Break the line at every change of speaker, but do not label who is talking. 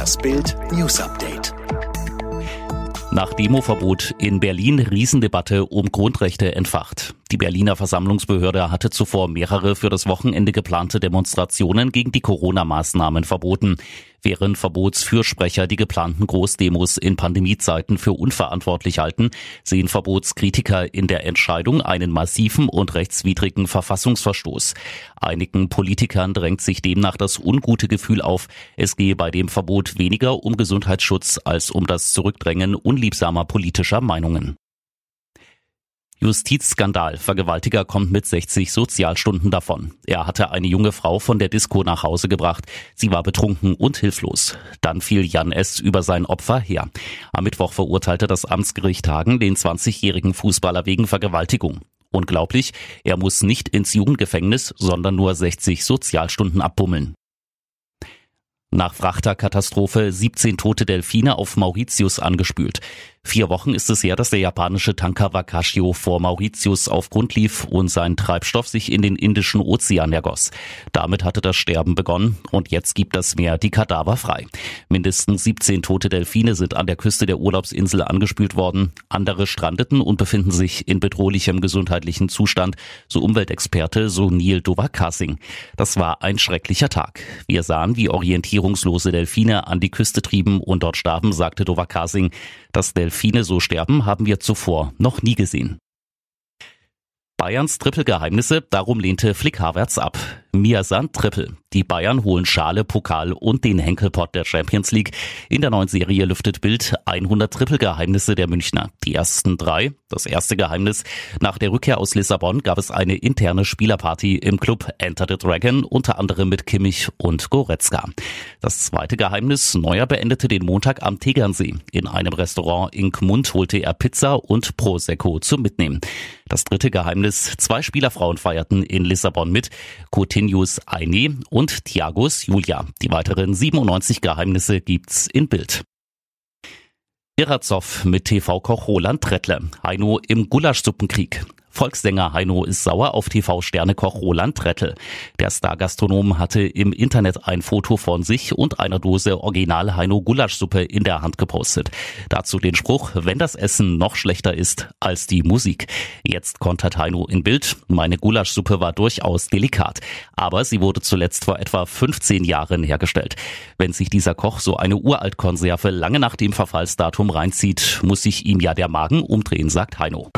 Das Bild News Update.
Nach Demoverbot in Berlin Riesendebatte um Grundrechte entfacht. Die Berliner Versammlungsbehörde hatte zuvor mehrere für das Wochenende geplante Demonstrationen gegen die Corona-Maßnahmen verboten. Während Verbotsfürsprecher die geplanten Großdemos in Pandemiezeiten für unverantwortlich halten, sehen Verbotskritiker in der Entscheidung einen massiven und rechtswidrigen Verfassungsverstoß. Einigen Politikern drängt sich demnach das ungute Gefühl auf, es gehe bei dem Verbot weniger um Gesundheitsschutz als um das Zurückdrängen unliebsamer politischer Meinungen. Justizskandal. Vergewaltiger kommt mit 60 Sozialstunden davon. Er hatte eine junge Frau von der Disco nach Hause gebracht. Sie war betrunken und hilflos. Dann fiel Jan S. über sein Opfer her. Am Mittwoch verurteilte das Amtsgericht Hagen den 20-jährigen Fußballer wegen Vergewaltigung. Unglaublich, er muss nicht ins Jugendgefängnis, sondern nur 60 Sozialstunden abbummeln. Nach Frachterkatastrophe 17 tote Delfine auf Mauritius angespült. Vier Wochen ist es her, dass der japanische Tanker Wakashio vor Mauritius auf Grund lief und sein Treibstoff sich in den Indischen Ozean ergoss. Damit hatte das Sterben begonnen und jetzt gibt das Meer die Kadaver frei. Mindestens 17 tote Delfine sind an der Küste der Urlaubsinsel angespült worden. Andere strandeten und befinden sich in bedrohlichem gesundheitlichen Zustand, so Umweltexperte Sunil Dovakasing. Das war ein schrecklicher Tag. Wir sahen, wie orientierungslose Delfine an die Küste trieben und dort starben, sagte Dovakasing. Das Delfine so sterben, haben wir zuvor noch nie gesehen. Bayerns Trippelgeheimnisse, darum lehnte Flick Havertz ab. Miasan Trippel. Die Bayern holen Schale, Pokal und den Henkelpott der Champions League. In der neuen Serie lüftet Bild 100 Trippelgeheimnisse der Münchner. Die ersten drei. Das erste Geheimnis. Nach der Rückkehr aus Lissabon gab es eine interne Spielerparty im Club Enter the Dragon, unter anderem mit Kimmich und Goretzka. Das zweite Geheimnis. Neuer beendete den Montag am Tegernsee. In einem Restaurant in Gmund holte er Pizza und Prosecco zum Mitnehmen. Das dritte Geheimnis. Zwei Spielerfrauen feierten in Lissabon mit. Coutinhos Aine und Thiagos Julia. Die weiteren 97 Geheimnisse gibt's in Bild. Irazov mit TV-Koch Roland Trettle. Heino im Gulaschsuppenkrieg. Volkssänger Heino ist sauer auf TV-Sternekoch Roland Trettel. Der Stargastronom hatte im Internet ein Foto von sich und einer Dose Original Heino Gulaschsuppe in der Hand gepostet. Dazu den Spruch, wenn das Essen noch schlechter ist als die Musik. Jetzt kontert Heino in Bild, meine Gulaschsuppe war durchaus delikat, aber sie wurde zuletzt vor etwa 15 Jahren hergestellt. Wenn sich dieser Koch so eine Uraltkonserve lange nach dem Verfallsdatum reinzieht, muss sich ihm ja der Magen umdrehen, sagt Heino.